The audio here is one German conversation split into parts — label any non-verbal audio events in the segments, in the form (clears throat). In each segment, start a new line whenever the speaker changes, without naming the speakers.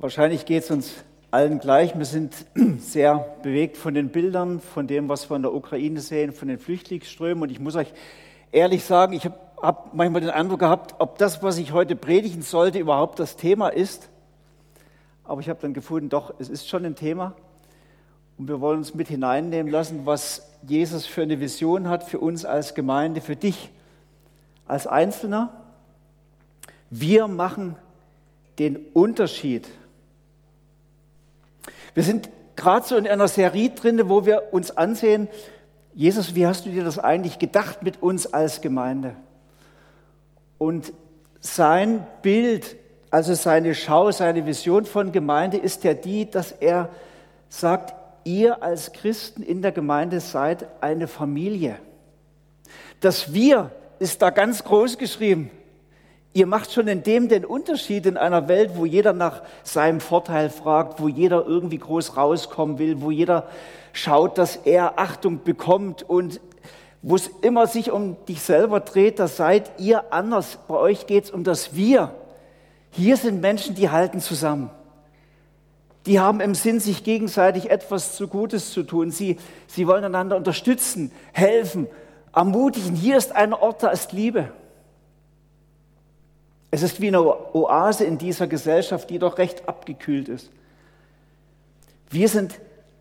Wahrscheinlich geht es uns allen gleich. Wir sind (clears throat) sehr bewegt von den Bildern, von dem, was wir in der Ukraine sehen, von den Flüchtlingsströmen. Und ich muss euch ehrlich sagen, ich habe hab manchmal den Eindruck gehabt, ob das, was ich heute predigen sollte, überhaupt das Thema ist. Aber ich habe dann gefunden, doch, es ist schon ein Thema. Und wir wollen uns mit hineinnehmen lassen, was Jesus für eine Vision hat für uns als Gemeinde, für dich als Einzelner. Wir machen den Unterschied wir sind gerade so in einer Serie drin, wo wir uns ansehen, Jesus, wie hast du dir das eigentlich gedacht mit uns als Gemeinde? Und sein Bild, also seine Schau, seine Vision von Gemeinde ist ja die, dass er sagt, ihr als Christen in der Gemeinde seid eine Familie. Das Wir ist da ganz groß geschrieben. Ihr macht schon in dem den Unterschied in einer Welt, wo jeder nach seinem Vorteil fragt, wo jeder irgendwie groß rauskommen will, wo jeder schaut, dass er Achtung bekommt und wo es immer sich um dich selber dreht, da seid ihr anders. Bei euch geht es um das Wir. Hier sind Menschen, die halten zusammen. Die haben im Sinn, sich gegenseitig etwas zu Gutes zu tun. Sie, sie wollen einander unterstützen, helfen, ermutigen. Hier ist ein Ort, da ist Liebe. Es ist wie eine Oase in dieser Gesellschaft, die doch recht abgekühlt ist. Wir sind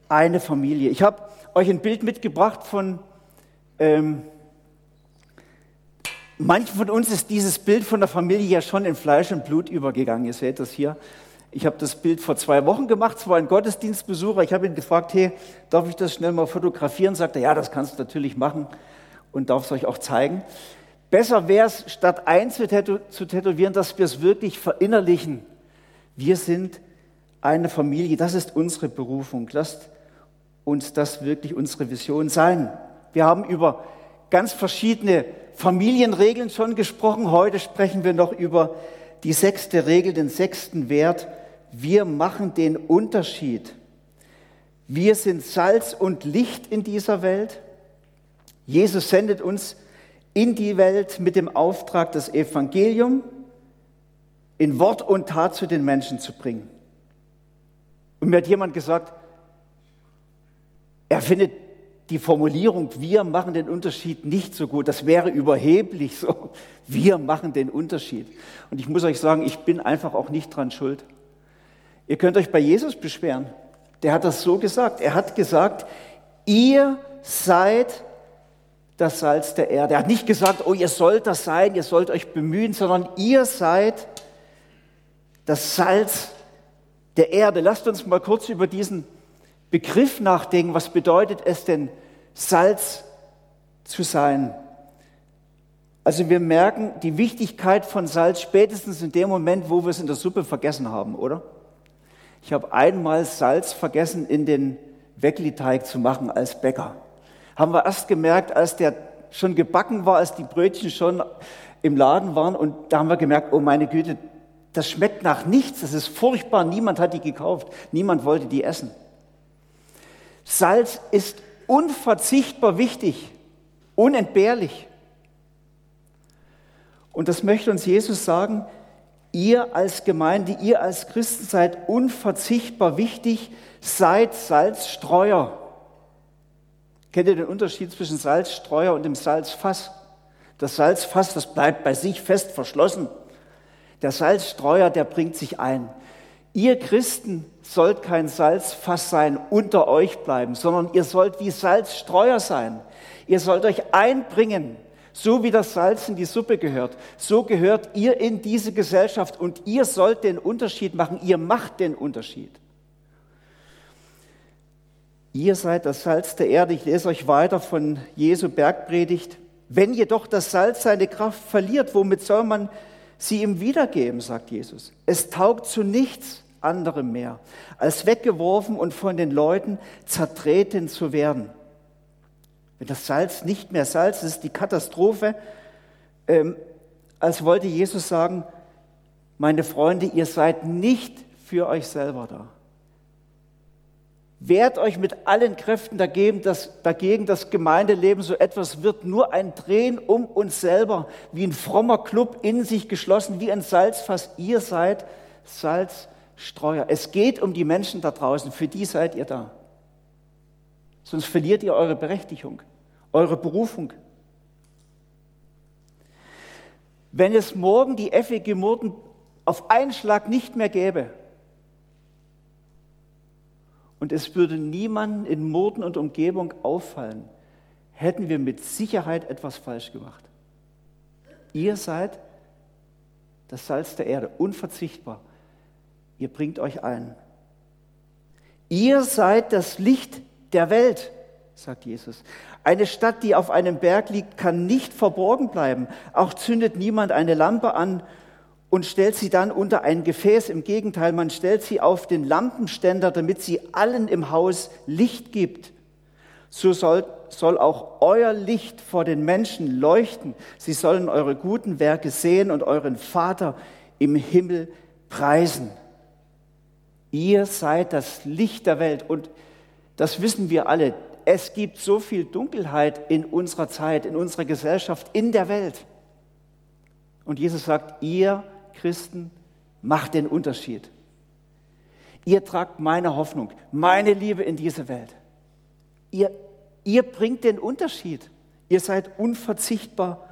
eine Familie. Ich habe euch ein Bild mitgebracht von, ähm, manchen von uns ist dieses Bild von der Familie ja schon in Fleisch und Blut übergegangen. Ihr seht das hier. Ich habe das Bild vor zwei Wochen gemacht, es war ein Gottesdienstbesucher. Ich habe ihn gefragt, hey, darf ich das schnell mal fotografieren? Sagt er, ja, das kannst du natürlich machen und darf es euch auch zeigen. Besser wäre es, statt eins zu tätowieren, dass wir es wirklich verinnerlichen. Wir sind eine Familie, das ist unsere Berufung. Lasst uns das wirklich unsere Vision sein. Wir haben über ganz verschiedene Familienregeln schon gesprochen. Heute sprechen wir noch über die sechste Regel, den sechsten Wert. Wir machen den Unterschied. Wir sind Salz und Licht in dieser Welt. Jesus sendet uns in die Welt mit dem Auftrag, das Evangelium in Wort und Tat zu den Menschen zu bringen. Und mir hat jemand gesagt, er findet die Formulierung, wir machen den Unterschied nicht so gut. Das wäre überheblich so. Wir machen den Unterschied. Und ich muss euch sagen, ich bin einfach auch nicht dran schuld. Ihr könnt euch bei Jesus beschweren. Der hat das so gesagt. Er hat gesagt, ihr seid das Salz der Erde. Er hat nicht gesagt, oh, ihr sollt das sein, ihr sollt euch bemühen, sondern ihr seid das Salz der Erde. Lasst uns mal kurz über diesen Begriff nachdenken. Was bedeutet es denn, Salz zu sein? Also wir merken die Wichtigkeit von Salz spätestens in dem Moment, wo wir es in der Suppe vergessen haben, oder? Ich habe einmal Salz vergessen in den Weckli-Teig zu machen als Bäcker haben wir erst gemerkt, als der schon gebacken war, als die Brötchen schon im Laden waren. Und da haben wir gemerkt, oh meine Güte, das schmeckt nach nichts, das ist furchtbar, niemand hat die gekauft, niemand wollte die essen. Salz ist unverzichtbar wichtig, unentbehrlich. Und das möchte uns Jesus sagen, ihr als Gemeinde, ihr als Christen seid unverzichtbar wichtig, seid Salzstreuer. Kennt ihr den Unterschied zwischen Salzstreuer und dem Salzfass? Das Salzfass, das bleibt bei sich fest verschlossen. Der Salzstreuer, der bringt sich ein. Ihr Christen sollt kein Salzfass sein, unter euch bleiben, sondern ihr sollt wie Salzstreuer sein. Ihr sollt euch einbringen, so wie das Salz in die Suppe gehört. So gehört ihr in diese Gesellschaft und ihr sollt den Unterschied machen. Ihr macht den Unterschied. Ihr seid das Salz der Erde. Ich lese euch weiter von Jesu Bergpredigt. Wenn jedoch das Salz seine Kraft verliert, womit soll man sie ihm wiedergeben, sagt Jesus. Es taugt zu nichts anderem mehr, als weggeworfen und von den Leuten zertreten zu werden. Wenn das Salz nicht mehr Salz ist, die Katastrophe, ähm, als wollte Jesus sagen, meine Freunde, ihr seid nicht für euch selber da. Wehrt euch mit allen Kräften dagegen dass, dagegen, dass Gemeindeleben so etwas wird, nur ein Drehen um uns selber, wie ein frommer Club in sich geschlossen, wie ein Salzfass. Ihr seid Salz Streuer. Es geht um die Menschen da draußen, für die seid ihr da. Sonst verliert ihr eure Berechtigung, eure Berufung. Wenn es morgen die FEG Murten auf einen Schlag nicht mehr gäbe und es würde niemanden in Murten und Umgebung auffallen, hätten wir mit Sicherheit etwas falsch gemacht. Ihr seid das Salz der Erde, unverzichtbar. Ihr bringt euch ein. Ihr seid das Licht der Welt, sagt Jesus. Eine Stadt, die auf einem Berg liegt, kann nicht verborgen bleiben. Auch zündet niemand eine Lampe an und stellt sie dann unter ein Gefäß. Im Gegenteil, man stellt sie auf den Lampenständer, damit sie allen im Haus Licht gibt. So soll, soll auch euer Licht vor den Menschen leuchten. Sie sollen eure guten Werke sehen und euren Vater im Himmel preisen. Ihr seid das Licht der Welt und das wissen wir alle. Es gibt so viel Dunkelheit in unserer Zeit, in unserer Gesellschaft, in der Welt. Und Jesus sagt, ihr Christen macht den Unterschied. Ihr tragt meine Hoffnung, meine Liebe in diese Welt. Ihr, ihr bringt den Unterschied. Ihr seid unverzichtbar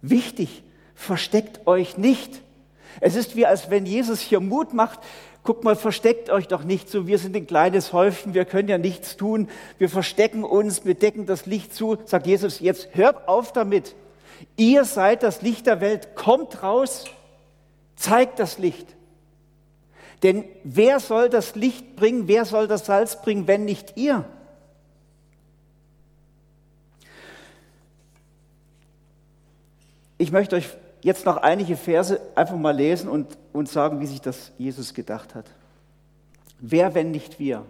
wichtig. Versteckt euch nicht. Es ist wie, als wenn Jesus hier Mut macht, guck mal, versteckt euch doch nicht so, wir sind ein kleines Häufchen, wir können ja nichts tun, wir verstecken uns, wir decken das Licht zu, sagt Jesus, jetzt hört auf damit. Ihr seid das Licht der Welt, kommt raus, zeigt das Licht. Denn wer soll das Licht bringen, wer soll das Salz bringen, wenn nicht ihr? Ich möchte euch jetzt noch einige Verse einfach mal lesen und, und sagen, wie sich das Jesus gedacht hat. Wer, wenn nicht wir?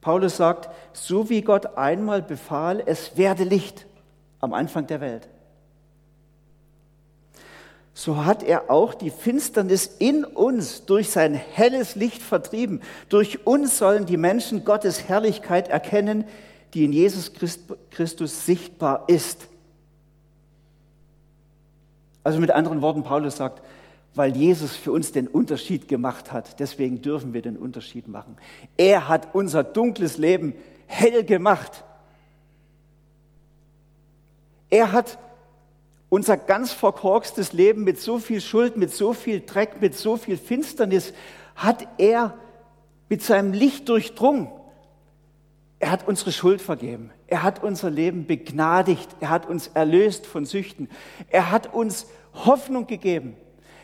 Paulus sagt, so wie Gott einmal befahl, es werde Licht am Anfang der Welt. So hat er auch die Finsternis in uns durch sein helles Licht vertrieben. Durch uns sollen die Menschen Gottes Herrlichkeit erkennen, die in Jesus Christus sichtbar ist. Also mit anderen Worten, Paulus sagt, weil Jesus für uns den Unterschied gemacht hat, deswegen dürfen wir den Unterschied machen. Er hat unser dunkles Leben hell gemacht. Er hat unser ganz verkorkstes Leben mit so viel Schuld, mit so viel Dreck, mit so viel Finsternis, hat er mit seinem Licht durchdrungen. Er hat unsere Schuld vergeben. Er hat unser Leben begnadigt. Er hat uns erlöst von Süchten. Er hat uns Hoffnung gegeben.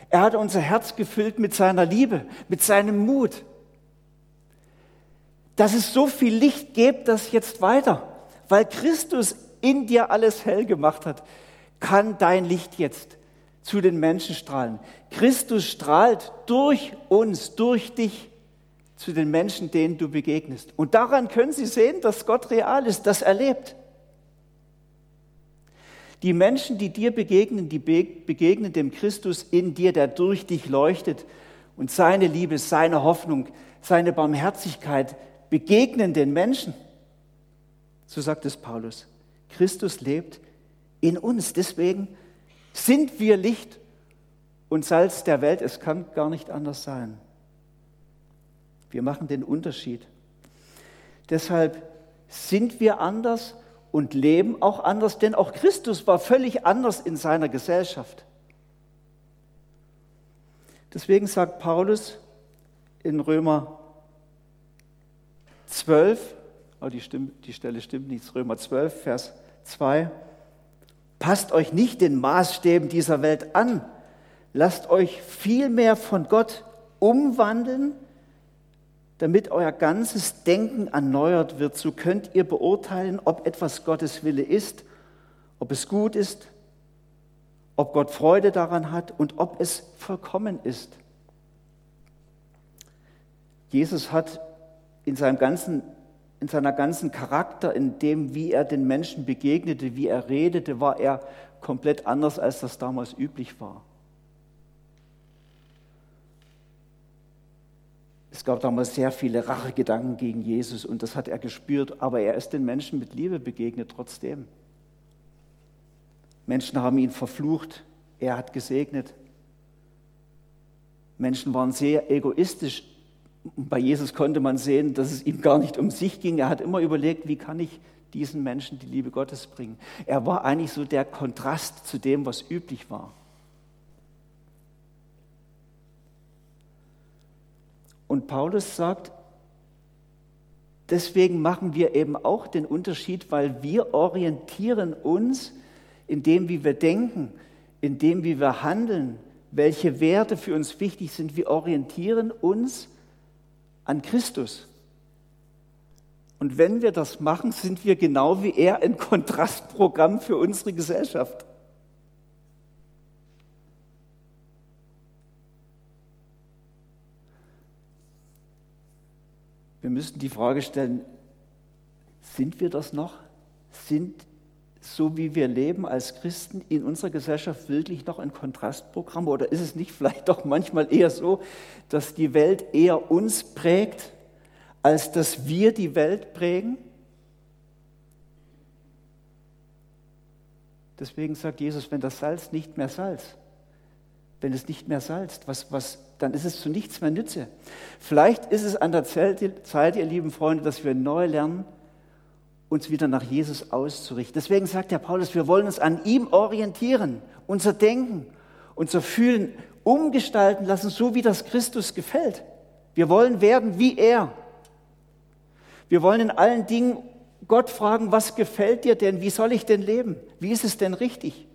Er hat unser Herz gefüllt mit seiner Liebe, mit seinem Mut. Dass es so viel Licht gibt, das jetzt weiter, weil Christus in dir alles hell gemacht hat, kann dein Licht jetzt zu den Menschen strahlen. Christus strahlt durch uns, durch dich zu den Menschen, denen du begegnest. Und daran können sie sehen, dass Gott real ist, das erlebt. Die Menschen, die dir begegnen, die begegnen dem Christus in dir, der durch dich leuchtet und seine Liebe, seine Hoffnung, seine Barmherzigkeit begegnen den Menschen. So sagt es Paulus. Christus lebt in uns. Deswegen sind wir Licht und Salz der Welt. Es kann gar nicht anders sein. Wir machen den Unterschied. Deshalb sind wir anders und leben auch anders, denn auch Christus war völlig anders in seiner Gesellschaft. Deswegen sagt Paulus in Römer 12, oh, die, stimmt, die Stelle stimmt nicht, Römer 12, Vers 2, passt euch nicht den Maßstäben dieser Welt an, lasst euch vielmehr von Gott umwandeln damit euer ganzes Denken erneuert wird, so könnt ihr beurteilen, ob etwas Gottes Wille ist, ob es gut ist, ob Gott Freude daran hat und ob es vollkommen ist. Jesus hat in seinem ganzen in seiner ganzen Charakter, in dem, wie er den Menschen begegnete, wie er redete, war er komplett anders, als das damals üblich war. Es gab damals sehr viele Rachegedanken gegen Jesus und das hat er gespürt, aber er ist den Menschen mit Liebe begegnet trotzdem. Menschen haben ihn verflucht, er hat gesegnet. Menschen waren sehr egoistisch. Bei Jesus konnte man sehen, dass es ihm gar nicht um sich ging. Er hat immer überlegt, wie kann ich diesen Menschen die Liebe Gottes bringen. Er war eigentlich so der Kontrast zu dem, was üblich war. Und Paulus sagt, deswegen machen wir eben auch den Unterschied, weil wir orientieren uns in dem, wie wir denken, in dem, wie wir handeln, welche Werte für uns wichtig sind. Wir orientieren uns an Christus. Und wenn wir das machen, sind wir genau wie er ein Kontrastprogramm für unsere Gesellschaft. Wir müssen die Frage stellen, sind wir das noch? Sind so wie wir leben als Christen in unserer Gesellschaft wirklich noch ein Kontrastprogramm? Oder ist es nicht vielleicht doch manchmal eher so, dass die Welt eher uns prägt, als dass wir die Welt prägen? Deswegen sagt Jesus, wenn das Salz nicht mehr Salz, wenn es nicht mehr salzt, was, was, dann ist es zu nichts mehr Nütze. Vielleicht ist es an der Zeit, ihr lieben Freunde, dass wir neu lernen, uns wieder nach Jesus auszurichten. Deswegen sagt der Paulus, wir wollen uns an ihm orientieren, unser Denken, unser Fühlen umgestalten lassen, so wie das Christus gefällt. Wir wollen werden wie er. Wir wollen in allen Dingen Gott fragen, was gefällt dir denn? Wie soll ich denn leben? Wie ist es denn richtig?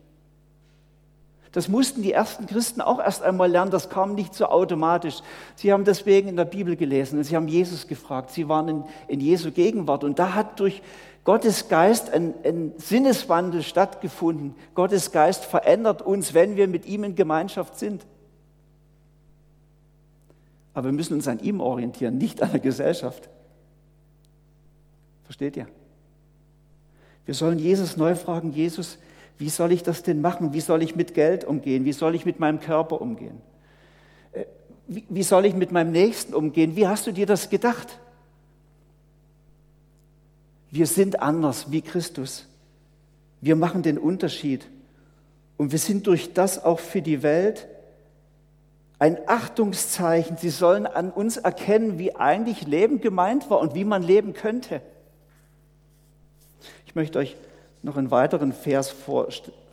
Das mussten die ersten Christen auch erst einmal lernen, das kam nicht so automatisch. Sie haben deswegen in der Bibel gelesen und sie haben Jesus gefragt, sie waren in, in Jesu Gegenwart und da hat durch Gottes Geist ein, ein Sinneswandel stattgefunden. Gottes Geist verändert uns, wenn wir mit ihm in Gemeinschaft sind. Aber wir müssen uns an ihm orientieren, nicht an der Gesellschaft. Versteht ihr? Wir sollen Jesus neu fragen, Jesus, wie soll ich das denn machen? Wie soll ich mit Geld umgehen? Wie soll ich mit meinem Körper umgehen? Äh, wie, wie soll ich mit meinem Nächsten umgehen? Wie hast du dir das gedacht? Wir sind anders wie Christus. Wir machen den Unterschied. Und wir sind durch das auch für die Welt ein Achtungszeichen. Sie sollen an uns erkennen, wie eigentlich Leben gemeint war und wie man leben könnte. Ich möchte euch noch einen weiteren Vers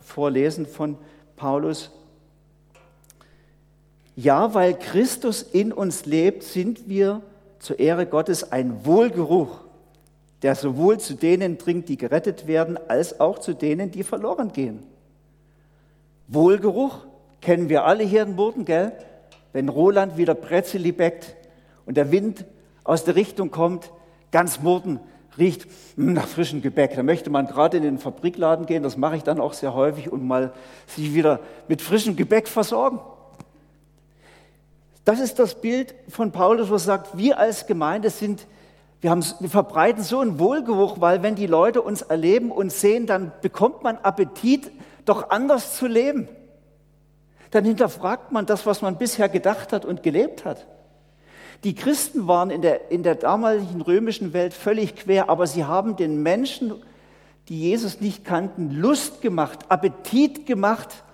vorlesen von Paulus. Ja, weil Christus in uns lebt, sind wir zur Ehre Gottes ein Wohlgeruch der sowohl zu denen dringt, die gerettet werden, als auch zu denen, die verloren gehen. Wohlgeruch kennen wir alle hier in Burden, gell? Wenn Roland wieder Brezeli bäckt und der Wind aus der Richtung kommt, ganz Murden riecht nach frischem Gebäck. Da möchte man gerade in den Fabrikladen gehen, das mache ich dann auch sehr häufig, und mal sich wieder mit frischem Gebäck versorgen. Das ist das Bild von Paulus, er sagt, wir als Gemeinde sind wir, haben, wir verbreiten so einen Wohlgeruch, weil wenn die Leute uns erleben und sehen, dann bekommt man Appetit, doch anders zu leben. Dann hinterfragt man das, was man bisher gedacht hat und gelebt hat. Die Christen waren in der, in der damaligen römischen Welt völlig quer, aber sie haben den Menschen, die Jesus nicht kannten, Lust gemacht, Appetit gemacht,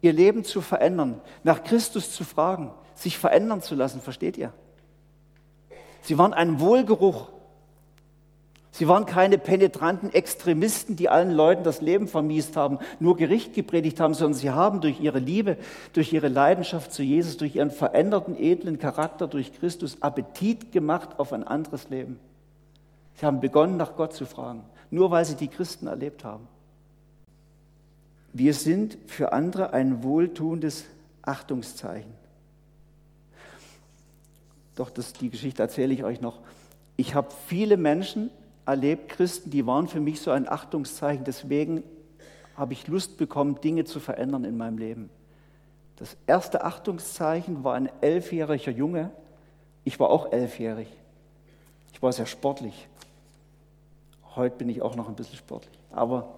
ihr Leben zu verändern, nach Christus zu fragen, sich verändern zu lassen, versteht ihr? Sie waren ein Wohlgeruch. Sie waren keine penetranten Extremisten, die allen Leuten das Leben vermiest haben, nur Gericht gepredigt haben, sondern sie haben durch ihre Liebe, durch ihre Leidenschaft zu Jesus, durch ihren veränderten, edlen Charakter, durch Christus Appetit gemacht auf ein anderes Leben. Sie haben begonnen, nach Gott zu fragen, nur weil sie die Christen erlebt haben. Wir sind für andere ein wohltuendes Achtungszeichen. Doch das, die Geschichte erzähle ich euch noch. Ich habe viele Menschen erlebt, Christen, die waren für mich so ein Achtungszeichen. Deswegen habe ich Lust bekommen, Dinge zu verändern in meinem Leben. Das erste Achtungszeichen war ein elfjähriger Junge. Ich war auch elfjährig. Ich war sehr sportlich. Heute bin ich auch noch ein bisschen sportlich. Aber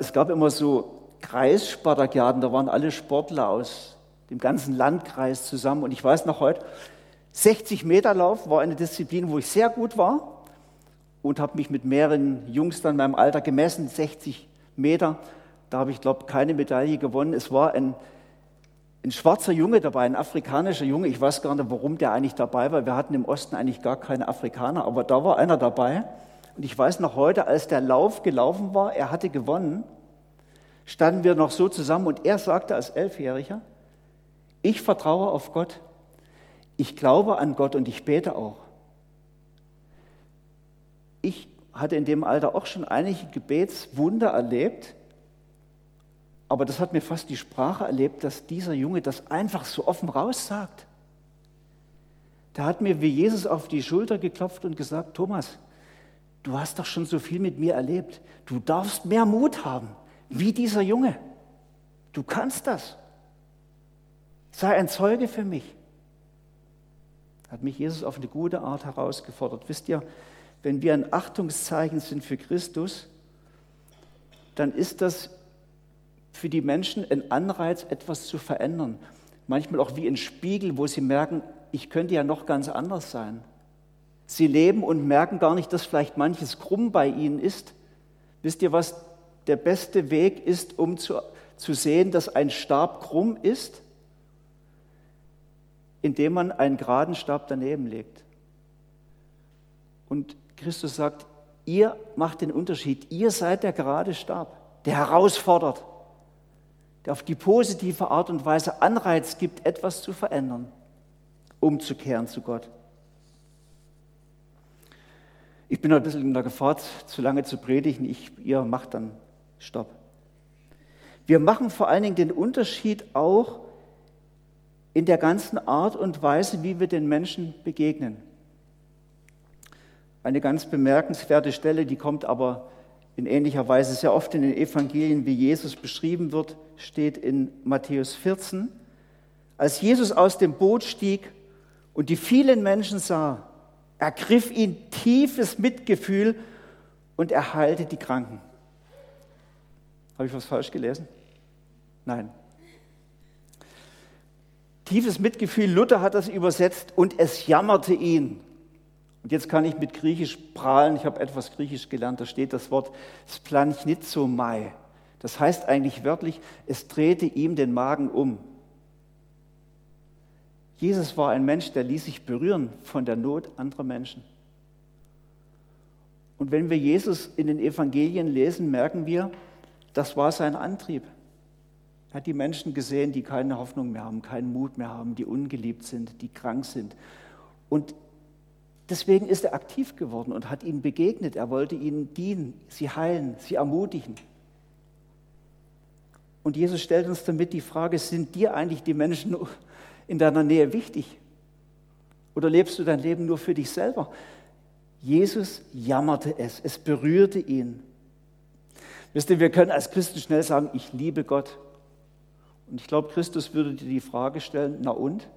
es gab immer so Kreisspartakiaden, da waren alle Sportler aus dem ganzen Landkreis zusammen. Und ich weiß noch heute, 60 Meter Lauf war eine Disziplin, wo ich sehr gut war und habe mich mit mehreren Jungs dann in meinem Alter gemessen, 60 Meter. Da habe ich, glaube ich, keine Medaille gewonnen. Es war ein, ein schwarzer Junge dabei, ein afrikanischer Junge. Ich weiß gar nicht, warum der eigentlich dabei war. Wir hatten im Osten eigentlich gar keine Afrikaner, aber da war einer dabei. Und ich weiß noch heute, als der Lauf gelaufen war, er hatte gewonnen, standen wir noch so zusammen und er sagte als Elfjähriger, ich vertraue auf Gott, ich glaube an Gott und ich bete auch. Ich hatte in dem Alter auch schon einige Gebetswunder erlebt, aber das hat mir fast die Sprache erlebt, dass dieser Junge das einfach so offen raus sagt. Der hat mir wie Jesus auf die Schulter geklopft und gesagt, Thomas, du hast doch schon so viel mit mir erlebt. Du darfst mehr Mut haben, wie dieser Junge. Du kannst das. Sei ein Zeuge für mich. Hat mich Jesus auf eine gute Art herausgefordert. Wisst ihr, wenn wir ein Achtungszeichen sind für Christus, dann ist das für die Menschen ein Anreiz, etwas zu verändern. Manchmal auch wie ein Spiegel, wo sie merken, ich könnte ja noch ganz anders sein. Sie leben und merken gar nicht, dass vielleicht manches krumm bei ihnen ist. Wisst ihr, was der beste Weg ist, um zu, zu sehen, dass ein Stab krumm ist? Indem man einen geraden Stab daneben legt. Und Christus sagt, ihr macht den Unterschied. Ihr seid der gerade Stab, der herausfordert der auf die positive Art und Weise Anreiz gibt, etwas zu verändern, umzukehren zu Gott. Ich bin ein bisschen in der Gefahr, zu lange zu predigen. Ich, ihr macht dann Stopp. Wir machen vor allen Dingen den Unterschied auch in der ganzen Art und Weise, wie wir den Menschen begegnen. Eine ganz bemerkenswerte Stelle, die kommt aber in ähnlicher Weise sehr oft in den Evangelien, wie Jesus beschrieben wird, steht in Matthäus 14. Als Jesus aus dem Boot stieg und die vielen Menschen sah, ergriff ihn tiefes Mitgefühl und er heilte die Kranken. Habe ich was falsch gelesen? Nein. Tiefes Mitgefühl, Luther hat das übersetzt und es jammerte ihn. Und jetzt kann ich mit Griechisch prahlen. Ich habe etwas Griechisch gelernt. Da steht das Wort Splanchnitzomai. Das heißt eigentlich wörtlich, es drehte ihm den Magen um. Jesus war ein Mensch, der ließ sich berühren von der Not anderer Menschen. Und wenn wir Jesus in den Evangelien lesen, merken wir, das war sein Antrieb. Hat die Menschen gesehen, die keine Hoffnung mehr haben, keinen Mut mehr haben, die ungeliebt sind, die krank sind. Und Deswegen ist er aktiv geworden und hat ihnen begegnet. Er wollte ihnen dienen, sie heilen, sie ermutigen. Und Jesus stellt uns damit die Frage, sind dir eigentlich die Menschen in deiner Nähe wichtig? Oder lebst du dein Leben nur für dich selber? Jesus jammerte es, es berührte ihn. Wisst ihr, wir können als Christen schnell sagen, ich liebe Gott. Und ich glaube, Christus würde dir die Frage stellen, na und,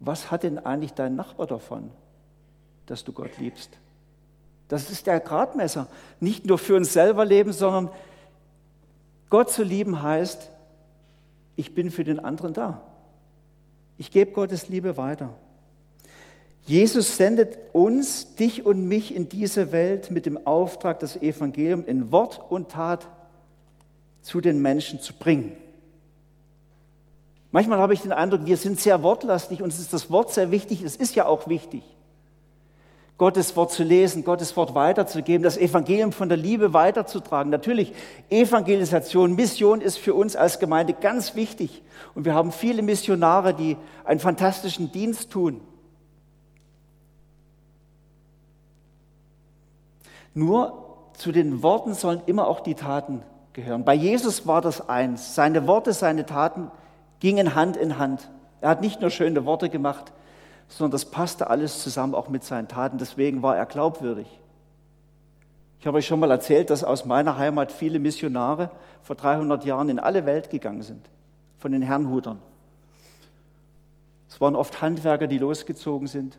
was hat denn eigentlich dein Nachbar davon? dass du Gott liebst. Das ist der Gradmesser. Nicht nur für uns selber leben, sondern Gott zu lieben heißt, ich bin für den anderen da. Ich gebe Gottes Liebe weiter. Jesus sendet uns, dich und mich in diese Welt mit dem Auftrag, das Evangelium in Wort und Tat zu den Menschen zu bringen. Manchmal habe ich den Eindruck, wir sind sehr wortlastig, uns ist das Wort sehr wichtig, es ist ja auch wichtig. Gottes Wort zu lesen, Gottes Wort weiterzugeben, das Evangelium von der Liebe weiterzutragen. Natürlich, Evangelisation, Mission ist für uns als Gemeinde ganz wichtig. Und wir haben viele Missionare, die einen fantastischen Dienst tun. Nur zu den Worten sollen immer auch die Taten gehören. Bei Jesus war das eins. Seine Worte, seine Taten gingen Hand in Hand. Er hat nicht nur schöne Worte gemacht, sondern das passte alles zusammen auch mit seinen Taten. Deswegen war er glaubwürdig. Ich habe euch schon mal erzählt, dass aus meiner Heimat viele Missionare vor 300 Jahren in alle Welt gegangen sind, von den Herrnhutern. Es waren oft Handwerker, die losgezogen sind.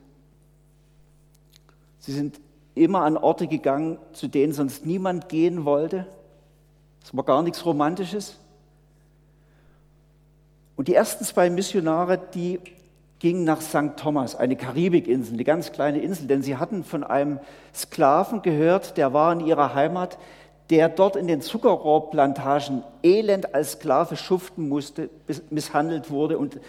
Sie sind immer an Orte gegangen, zu denen sonst niemand gehen wollte. Es war gar nichts Romantisches. Und die ersten zwei Missionare, die ging nach St. Thomas, eine Karibikinsel, eine ganz kleine Insel, denn sie hatten von einem Sklaven gehört, der war in ihrer Heimat, der dort in den Zuckerrohrplantagen elend als Sklave schuften musste, misshandelt wurde. Und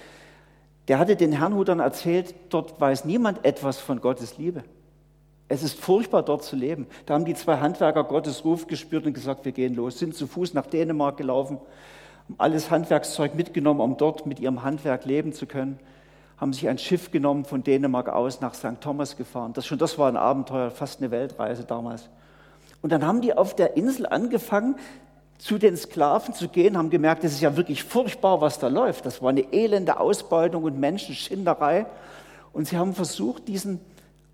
der hatte den Herrnhutern erzählt, dort weiß niemand etwas von Gottes Liebe. Es ist furchtbar, dort zu leben. Da haben die zwei Handwerker Gottes Ruf gespürt und gesagt, wir gehen los, sind zu Fuß nach Dänemark gelaufen, alles Handwerkszeug mitgenommen, um dort mit ihrem Handwerk leben zu können, haben sich ein Schiff genommen von Dänemark aus nach St. Thomas gefahren. Das schon, das war ein Abenteuer, fast eine Weltreise damals. Und dann haben die auf der Insel angefangen, zu den Sklaven zu gehen, haben gemerkt, es ist ja wirklich furchtbar, was da läuft. Das war eine elende Ausbeutung und Menschenschinderei. Und sie haben versucht, diesen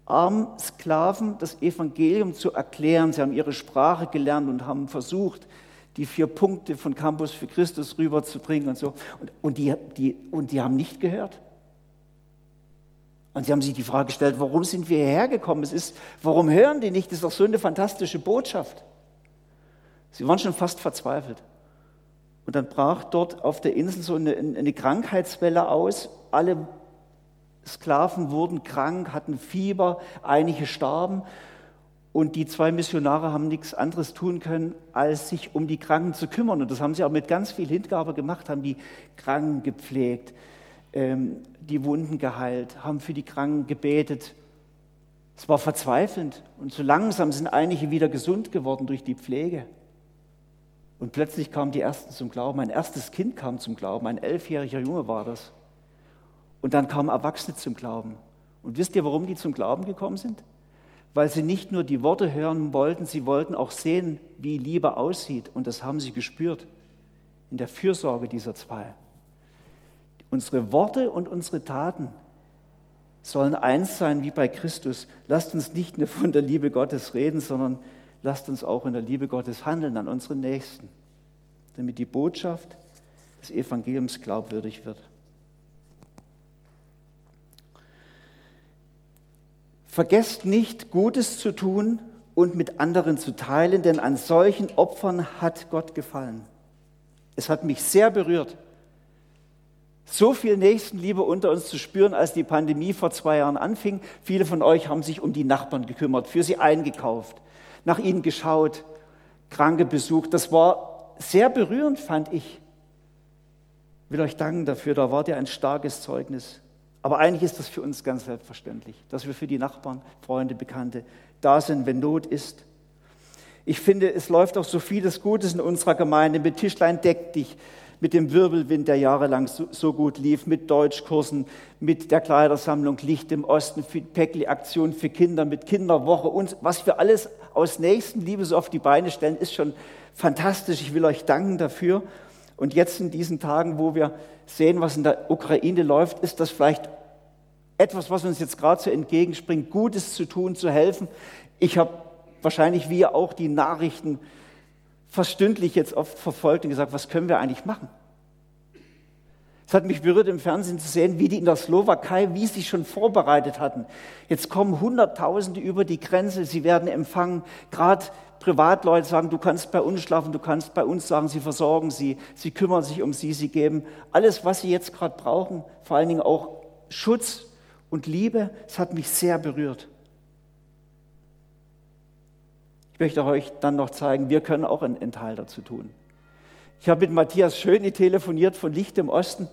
armen Sklaven das Evangelium zu erklären. Sie haben ihre Sprache gelernt und haben versucht, die vier Punkte von Campus für Christus rüberzubringen und so. Und, und, die, die, und die haben nicht gehört. Und sie haben sich die Frage gestellt, warum sind wir hierher gekommen? Es ist, warum hören die nicht? Das ist doch so eine fantastische Botschaft. Sie waren schon fast verzweifelt. Und dann brach dort auf der Insel so eine, eine Krankheitswelle aus. Alle Sklaven wurden krank, hatten Fieber, einige starben. Und die zwei Missionare haben nichts anderes tun können, als sich um die Kranken zu kümmern. Und das haben sie auch mit ganz viel Hingabe gemacht, haben die Kranken gepflegt, ähm, die Wunden geheilt, haben für die Kranken gebetet. Es war verzweifelnd und so langsam sind einige wieder gesund geworden durch die Pflege. Und plötzlich kamen die Ersten zum Glauben. Mein erstes Kind kam zum Glauben, ein elfjähriger Junge war das. Und dann kamen Erwachsene zum Glauben. Und wisst ihr, warum die zum Glauben gekommen sind? Weil sie nicht nur die Worte hören wollten, sie wollten auch sehen, wie Liebe aussieht. Und das haben sie gespürt in der Fürsorge dieser zwei. Unsere Worte und unsere Taten sollen eins sein wie bei Christus. Lasst uns nicht nur von der Liebe Gottes reden, sondern lasst uns auch in der Liebe Gottes handeln an unseren Nächsten, damit die Botschaft des Evangeliums glaubwürdig wird. Vergesst nicht, Gutes zu tun und mit anderen zu teilen, denn an solchen Opfern hat Gott gefallen. Es hat mich sehr berührt, so viel Nächstenliebe unter uns zu spüren, als die Pandemie vor zwei Jahren anfing. Viele von euch haben sich um die Nachbarn gekümmert, für sie eingekauft, nach ihnen geschaut, Kranke besucht. Das war sehr berührend, fand ich. Ich will euch danken dafür, da wart ihr ein starkes Zeugnis. Aber eigentlich ist das für uns ganz selbstverständlich, dass wir für die Nachbarn, Freunde, Bekannte da sind, wenn Not ist. Ich finde, es läuft auch so vieles Gutes in unserer Gemeinde mit Tischlein deck dich, mit dem Wirbelwind, der jahrelang so, so gut lief, mit Deutschkursen, mit der Kleidersammlung Licht im Osten, Päckli-Aktion für Kinder, mit Kinderwoche und was wir alles aus Nächstenliebe so auf die Beine stellen, ist schon fantastisch. Ich will euch danken dafür. Und jetzt in diesen Tagen, wo wir sehen, was in der Ukraine läuft, ist das vielleicht etwas, was uns jetzt gerade so entgegenspringt, Gutes zu tun, zu helfen. Ich habe wahrscheinlich wie ihr auch die Nachrichten fast stündlich jetzt oft verfolgt und gesagt, was können wir eigentlich machen? Es hat mich berührt, im Fernsehen zu sehen, wie die in der Slowakei, wie sie schon vorbereitet hatten. Jetzt kommen Hunderttausende über die Grenze, sie werden empfangen. Gerade Privatleute sagen, du kannst bei uns schlafen, du kannst bei uns sagen, sie versorgen sie, sie kümmern sich um sie, sie geben alles, was sie jetzt gerade brauchen, vor allen Dingen auch Schutz und Liebe. Es hat mich sehr berührt. Ich möchte euch dann noch zeigen, wir können auch einen Teil dazu tun. Ich habe mit Matthias Schöni telefoniert von Licht im Osten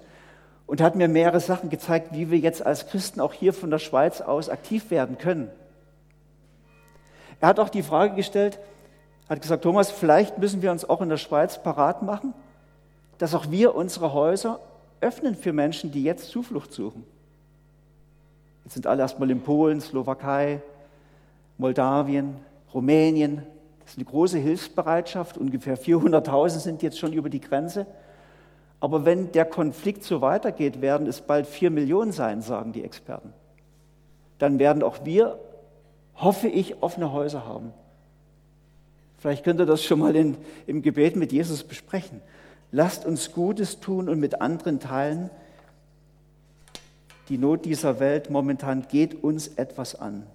und hat mir mehrere Sachen gezeigt, wie wir jetzt als Christen auch hier von der Schweiz aus aktiv werden können. Er hat auch die Frage gestellt, hat gesagt, Thomas, vielleicht müssen wir uns auch in der Schweiz parat machen, dass auch wir unsere Häuser öffnen für Menschen, die jetzt Zuflucht suchen. Jetzt sind alle erstmal in Polen, Slowakei, Moldawien, Rumänien. Das ist eine große Hilfsbereitschaft. Ungefähr 400.000 sind jetzt schon über die Grenze. Aber wenn der Konflikt so weitergeht, werden es bald vier Millionen sein, sagen die Experten. Dann werden auch wir, hoffe ich, offene Häuser haben. Vielleicht könnt ihr das schon mal in, im Gebet mit Jesus besprechen. Lasst uns Gutes tun und mit anderen teilen. Die Not dieser Welt momentan geht uns etwas an.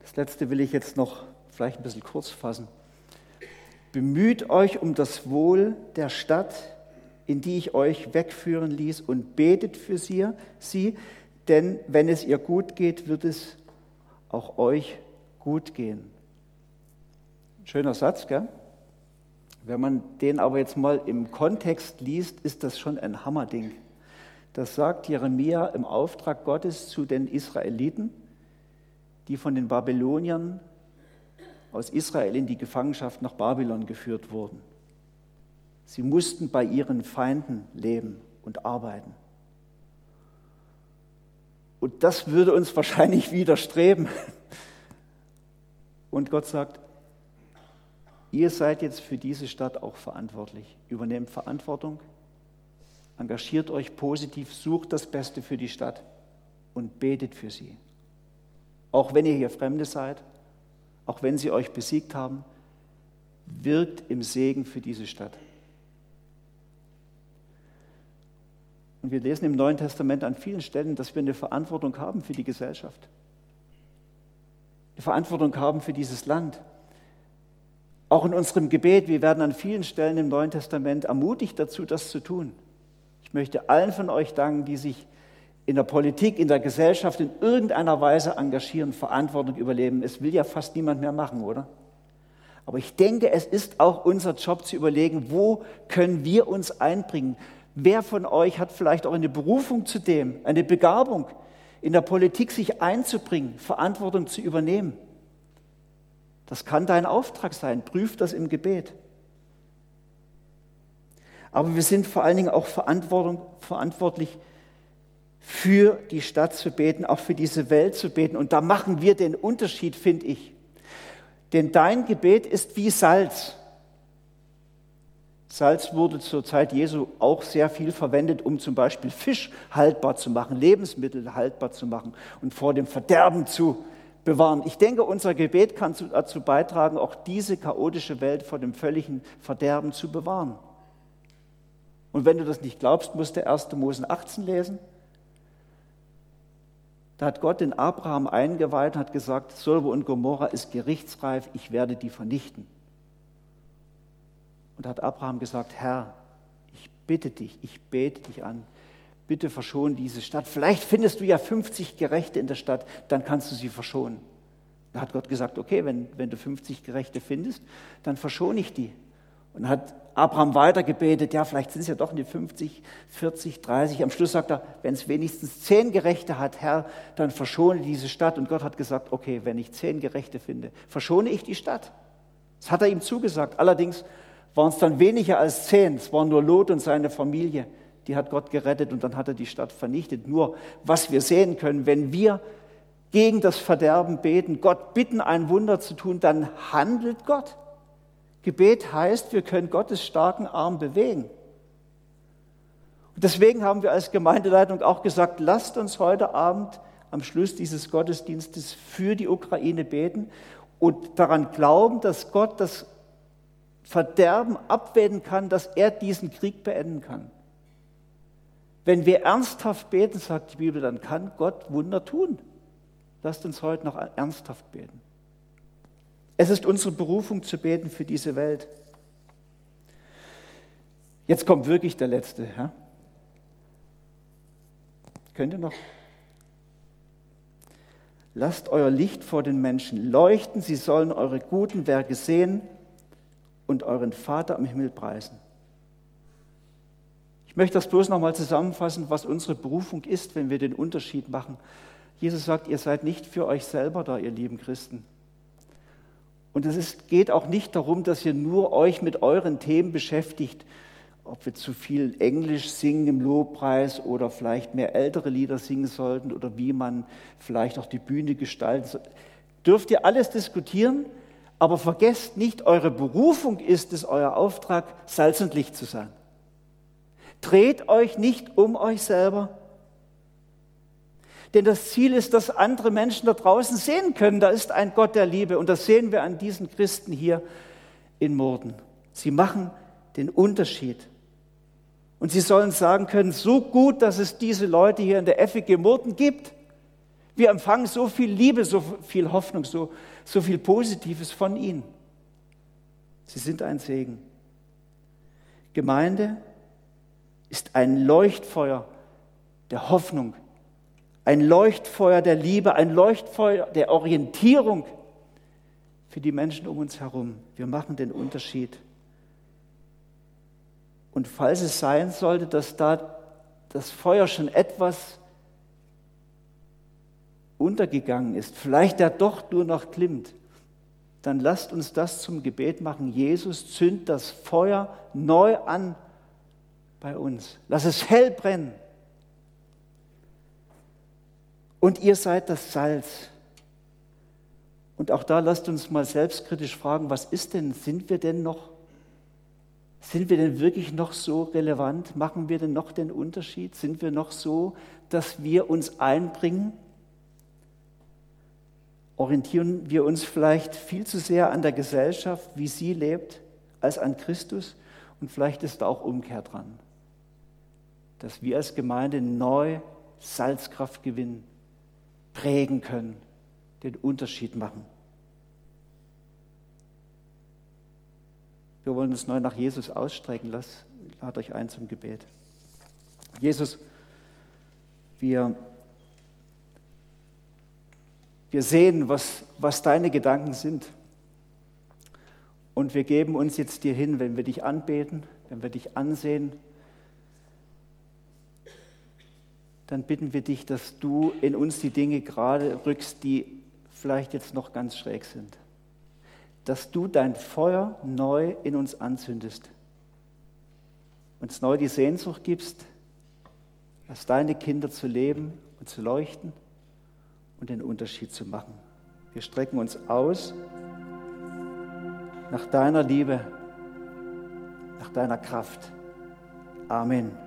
Das letzte will ich jetzt noch vielleicht ein bisschen kurz fassen. Bemüht euch um das Wohl der Stadt, in die ich euch wegführen ließ, und betet für sie, sie, denn wenn es ihr gut geht, wird es auch euch gut gehen. Schöner Satz, gell? Wenn man den aber jetzt mal im Kontext liest, ist das schon ein Hammerding. Das sagt Jeremia im Auftrag Gottes zu den Israeliten, die von den Babyloniern aus Israel in die Gefangenschaft nach Babylon geführt wurden. Sie mussten bei ihren Feinden leben und arbeiten. Und das würde uns wahrscheinlich (laughs) widerstreben. Und Gott sagt, ihr seid jetzt für diese Stadt auch verantwortlich. Übernehmt Verantwortung, engagiert euch positiv, sucht das Beste für die Stadt und betet für sie. Auch wenn ihr hier Fremde seid, auch wenn sie euch besiegt haben, wirkt im Segen für diese Stadt. Und wir lesen im Neuen Testament an vielen Stellen, dass wir eine Verantwortung haben für die Gesellschaft. Eine Verantwortung haben für dieses Land. Auch in unserem Gebet, wir werden an vielen Stellen im Neuen Testament ermutigt dazu, das zu tun. Ich möchte allen von euch danken, die sich in der Politik, in der Gesellschaft in irgendeiner Weise engagieren, Verantwortung überleben. Es will ja fast niemand mehr machen, oder? Aber ich denke, es ist auch unser Job zu überlegen, wo können wir uns einbringen? Wer von euch hat vielleicht auch eine Berufung zu dem, eine Begabung, in der Politik sich einzubringen, Verantwortung zu übernehmen? Das kann dein Auftrag sein. Prüf das im Gebet. Aber wir sind vor allen Dingen auch verantwortlich für die Stadt zu beten, auch für diese Welt zu beten. Und da machen wir den Unterschied, finde ich. Denn dein Gebet ist wie Salz. Salz wurde zur Zeit Jesu auch sehr viel verwendet, um zum Beispiel Fisch haltbar zu machen, Lebensmittel haltbar zu machen und vor dem Verderben zu bewahren. Ich denke, unser Gebet kann dazu beitragen, auch diese chaotische Welt vor dem völligen Verderben zu bewahren. Und wenn du das nicht glaubst, musst du 1. Mose 18 lesen. Da hat Gott den Abraham eingeweiht und hat gesagt, Solve und Gomorra ist gerichtsreif, ich werde die vernichten. Und hat Abraham gesagt, Herr, ich bitte dich, ich bete dich an, bitte verschone diese Stadt. Vielleicht findest du ja 50 Gerechte in der Stadt, dann kannst du sie verschonen. Da hat Gott gesagt, okay, wenn, wenn du 50 Gerechte findest, dann verschone ich die. Und hat Abraham weiter gebetet, ja, vielleicht sind es ja doch eine 50, 40, 30. Am Schluss sagt er, wenn es wenigstens zehn Gerechte hat, Herr, dann verschone diese Stadt. Und Gott hat gesagt, okay, wenn ich zehn Gerechte finde, verschone ich die Stadt. Das hat er ihm zugesagt. Allerdings waren es dann weniger als zehn. Es waren nur Lot und seine Familie. Die hat Gott gerettet und dann hat er die Stadt vernichtet. Nur was wir sehen können, wenn wir gegen das Verderben beten, Gott bitten, ein Wunder zu tun, dann handelt Gott. Gebet heißt, wir können Gottes starken Arm bewegen. Und deswegen haben wir als Gemeindeleitung auch gesagt, lasst uns heute Abend am Schluss dieses Gottesdienstes für die Ukraine beten und daran glauben, dass Gott das Verderben abwenden kann, dass er diesen Krieg beenden kann. Wenn wir ernsthaft beten, sagt die Bibel, dann kann Gott Wunder tun. Lasst uns heute noch ernsthaft beten. Es ist unsere Berufung zu beten für diese Welt. Jetzt kommt wirklich der letzte. Ja? Könnt ihr noch? Lasst euer Licht vor den Menschen leuchten, sie sollen eure guten Werke sehen und euren Vater am Himmel preisen. Ich möchte das bloß nochmal zusammenfassen, was unsere Berufung ist, wenn wir den Unterschied machen. Jesus sagt, ihr seid nicht für euch selber da, ihr lieben Christen. Und es ist, geht auch nicht darum, dass ihr nur euch mit euren Themen beschäftigt, ob wir zu viel Englisch singen im Lobpreis oder vielleicht mehr ältere Lieder singen sollten oder wie man vielleicht auch die Bühne gestalten soll. Dürft ihr alles diskutieren, aber vergesst nicht, eure Berufung ist es, euer Auftrag, Salz und Licht zu sein. Dreht euch nicht um euch selber. Denn das Ziel ist, dass andere Menschen da draußen sehen können, da ist ein Gott der Liebe. Und das sehen wir an diesen Christen hier in Morden. Sie machen den Unterschied. Und sie sollen sagen können, so gut, dass es diese Leute hier in der FEG Murten gibt. Wir empfangen so viel Liebe, so viel Hoffnung, so, so viel Positives von ihnen. Sie sind ein Segen. Gemeinde ist ein Leuchtfeuer der Hoffnung, ein Leuchtfeuer der Liebe, ein Leuchtfeuer der Orientierung für die Menschen um uns herum. Wir machen den Unterschied. Und falls es sein sollte, dass da das Feuer schon etwas untergegangen ist, vielleicht der doch nur noch glimmt, dann lasst uns das zum Gebet machen. Jesus, zünd das Feuer neu an bei uns. Lass es hell brennen. Und ihr seid das Salz. Und auch da lasst uns mal selbstkritisch fragen, was ist denn, sind wir denn noch sind wir denn wirklich noch so relevant? Machen wir denn noch den Unterschied? Sind wir noch so, dass wir uns einbringen? Orientieren wir uns vielleicht viel zu sehr an der Gesellschaft, wie sie lebt, als an Christus? Und vielleicht ist da auch Umkehr dran, dass wir als Gemeinde neu Salzkraft gewinnen, prägen können, den Unterschied machen. Wir wollen uns neu nach Jesus ausstrecken. Lasst lad euch ein zum Gebet. Jesus, wir, wir sehen, was, was deine Gedanken sind. Und wir geben uns jetzt dir hin, wenn wir dich anbeten, wenn wir dich ansehen. Dann bitten wir dich, dass du in uns die Dinge gerade rückst, die vielleicht jetzt noch ganz schräg sind dass du dein Feuer neu in uns anzündest, uns neu die Sehnsucht gibst, als deine Kinder zu leben und zu leuchten und den Unterschied zu machen. Wir strecken uns aus nach deiner Liebe, nach deiner Kraft. Amen.